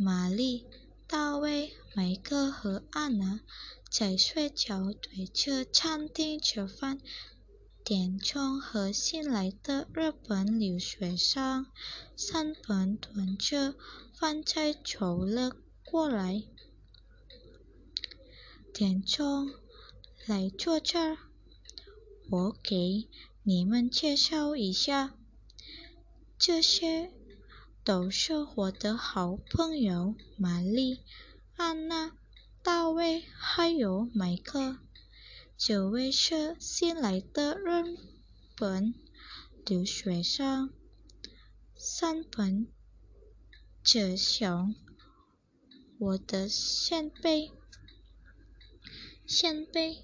玛丽、大卫、梅克和安娜在睡觉，对着餐厅吃饭。点钟和新来的日本留学生三本端着饭菜走了过来。点钟，来坐这儿，我给你们介绍一下，这些都是我的好朋友玛丽、安娜、大卫还有麦克。这位是新来的日本留学生，三本哲雄，我的先辈。先辈，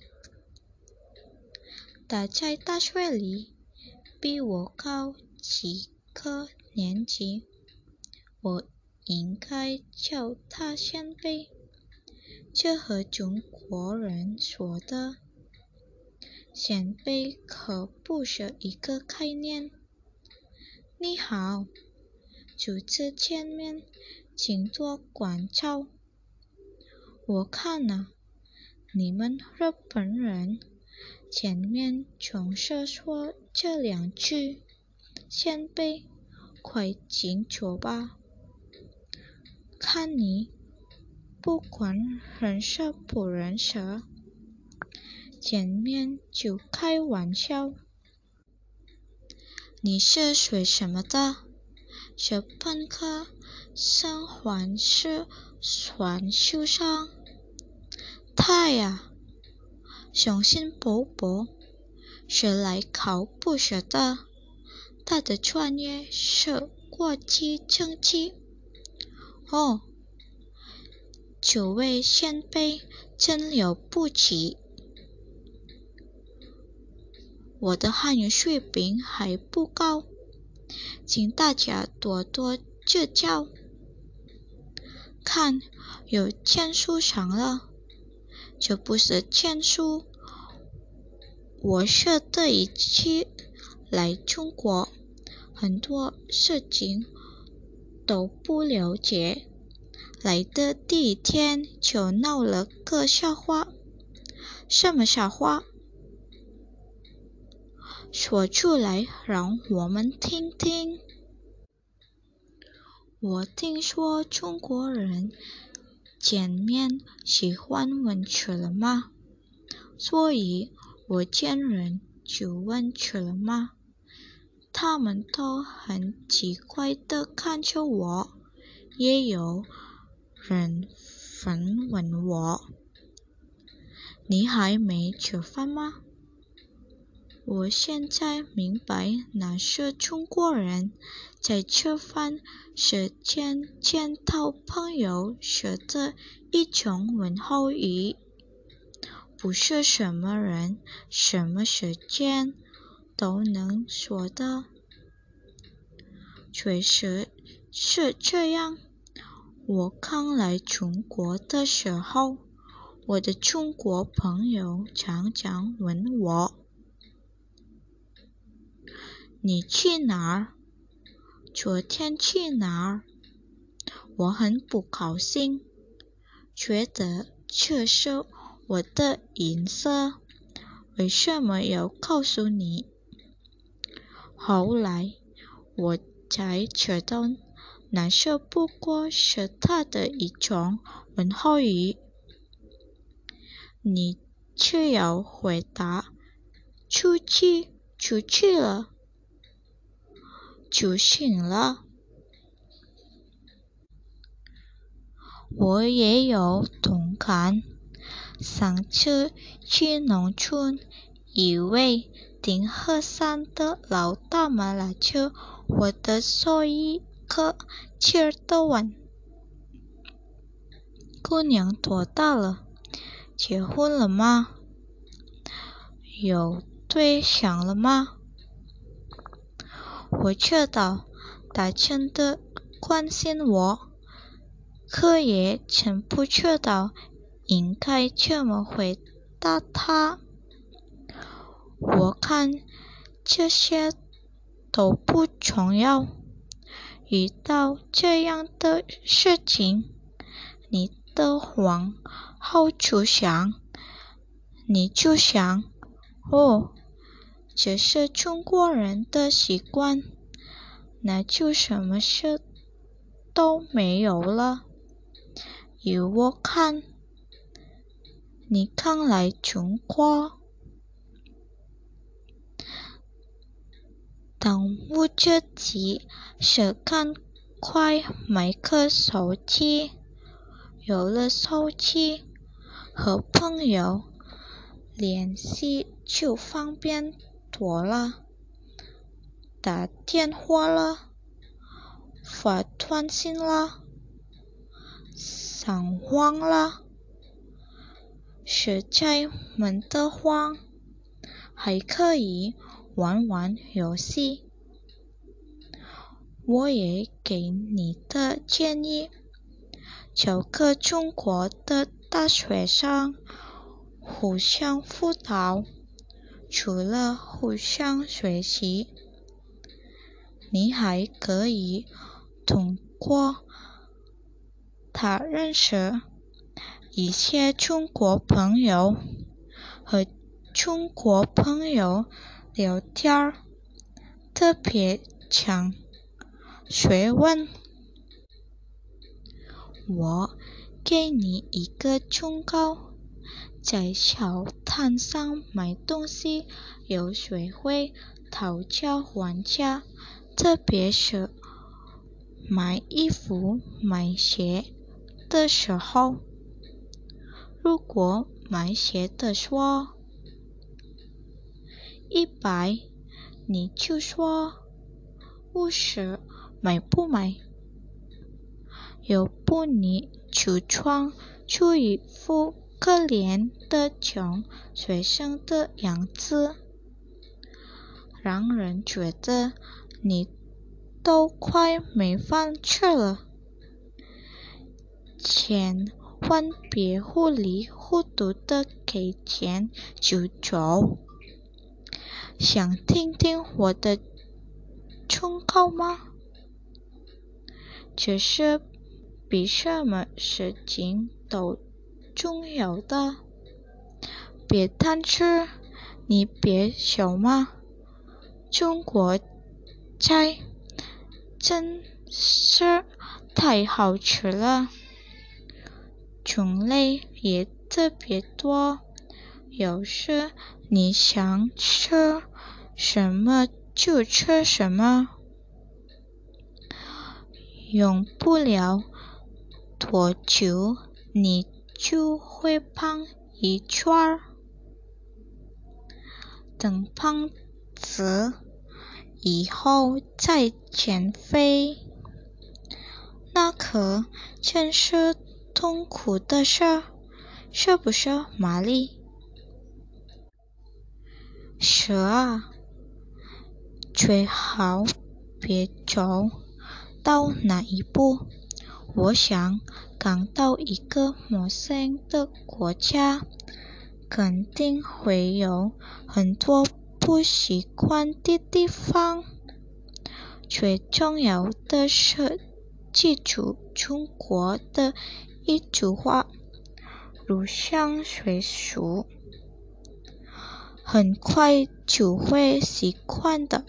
他在大学里比我高几个年级，我应该叫他先辈。这和中国人说的先辈可不是一个概念。你好，初次见面，请多关照。我看了。你们日本人前面总是说这两句：“先辈，快请坐吧。”看你，不管认识不认识，见面就开玩笑。你是学什么的？学本科生还是选修生？他呀，雄心勃勃，是来考博士的。他的专业是国际政治。哦，九位先辈真了不起。我的汉语水平还不高，请大家多多指教。看，有签书上了。这不是签书，我是第一次来中国，很多事情都不了解。来的第一天就闹了个笑话，什么笑话？说出来让我们听听。我听说中国人。见面喜欢问吃了吗？所以我见人就问吃了吗？他们都很奇怪的看着我，也有人反问我：“你还没吃饭吗？”我现在明白，那是中国人在吃饭时间见到朋友时的一种问候语，不是什么人、什么时间都能说的。确实是这样。我刚来中国的时候，我的中国朋友常常问我。你去哪儿？昨天去哪儿？我很不高兴，觉得这是我的隐私，为什么要告诉你？后来我才知道，那是不过是他的一种问候语。你却要回答：出去，出去了。就行了。我也有同感。上次去农村，一位顶鹤山的老大妈拉着我的手一个劲儿的问：“姑娘多大了？结婚了吗？有对象了吗？”我知道他真的关心我，可也真不知道应该怎么回答他。我看这些都不重要，遇到这样的事情，你的往后就想，你就想，哦，这是中国人的习惯，那就什么事都没有了。依我看，你刚来中国。当务之急是赶快买个手机，有了手机，和朋友联系就方便多了。打电话了，发短信了，上网了，实在闷得慌，还可以。玩玩游戏，我也给你的建议，找个中国的大学生互相辅导。除了互相学习，你还可以通过他认识一些中国朋友，和中国朋友。聊天儿特别强学问。我给你一个忠告：在小摊上买东西要学会讨价还价，特别是买衣服、买鞋的时候。如果买鞋的说。一百，你就说五十，买不买？要不你就装出一副可怜的穷学生的样子，让人觉得你都快没饭吃了。千万别糊里糊涂的给钱就走。想听听我的忠告吗？这是比什么事情都重要的。别贪吃，你别笑嘛。中国菜真是太好吃了，种类也特别多。有时你想吃什么就吃什么，用不了多久你就会胖一圈儿。等胖子以后再减肥，那可真是痛苦的事儿，是不是，玛丽？是啊，最好别走到那一步。我想刚到一个陌生的国家，肯定会有很多不习惯的地方。最重要的是记住中国的一句话：入乡随俗。很快就会习惯的。